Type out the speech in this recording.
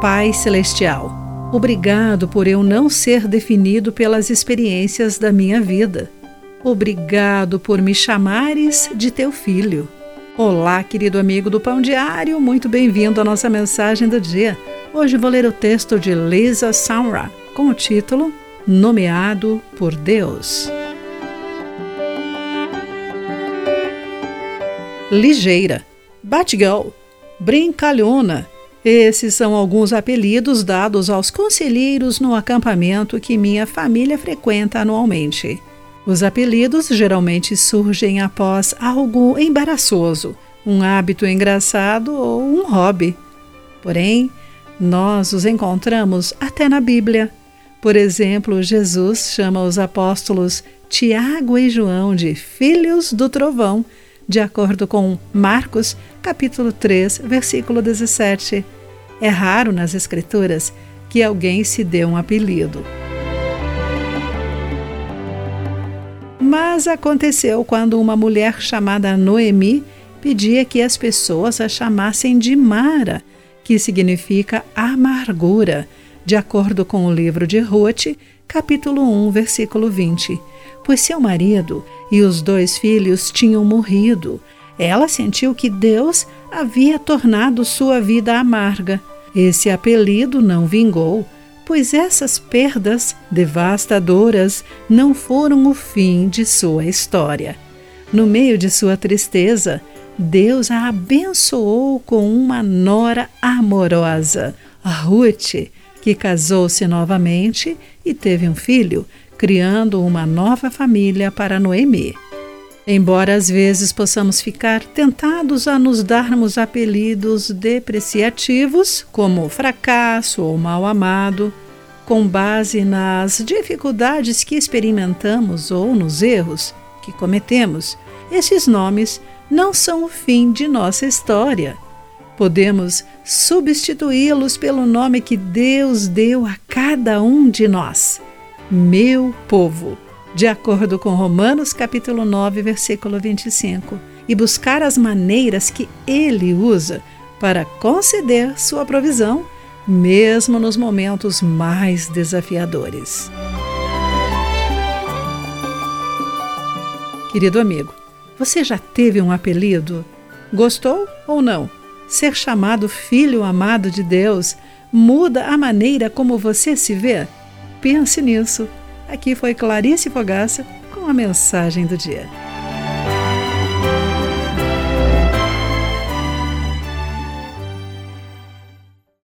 Pai Celestial, obrigado por eu não ser definido pelas experiências da minha vida. Obrigado por me chamares de teu filho. Olá, querido amigo do Pão Diário, muito bem-vindo à nossa mensagem do dia. Hoje vou ler o texto de Lisa Samra com o título Nomeado por Deus. Ligeira, Batgirl, Brincalhona esses são alguns apelidos dados aos conselheiros no acampamento que minha família frequenta anualmente. Os apelidos geralmente surgem após algo embaraçoso, um hábito engraçado ou um hobby. Porém, nós os encontramos até na Bíblia. Por exemplo, Jesus chama os apóstolos Tiago e João de filhos do trovão de acordo com Marcos, capítulo 3, versículo 17. É raro nas Escrituras que alguém se dê um apelido. Mas aconteceu quando uma mulher chamada Noemi pedia que as pessoas a chamassem de Mara, que significa amargura, de acordo com o livro de Ruth, capítulo 1, versículo 20 pois seu marido e os dois filhos tinham morrido. Ela sentiu que Deus havia tornado sua vida amarga. Esse apelido não vingou, pois essas perdas devastadoras não foram o fim de sua história. No meio de sua tristeza, Deus a abençoou com uma nora amorosa, Ruth, que casou-se novamente e teve um filho, criando uma nova família para Noemi. Embora às vezes possamos ficar tentados a nos darmos apelidos depreciativos, como fracasso ou mal amado, com base nas dificuldades que experimentamos ou nos erros que cometemos, esses nomes não são o fim de nossa história. Podemos substituí-los pelo nome que Deus deu a cada um de nós meu povo, de acordo com Romanos capítulo 9, versículo 25, e buscar as maneiras que ele usa para conceder sua provisão, mesmo nos momentos mais desafiadores. Querido amigo, você já teve um apelido? Gostou ou não? Ser chamado filho amado de Deus muda a maneira como você se vê? Pense nisso. Aqui foi Clarice Fogaça com a mensagem do dia.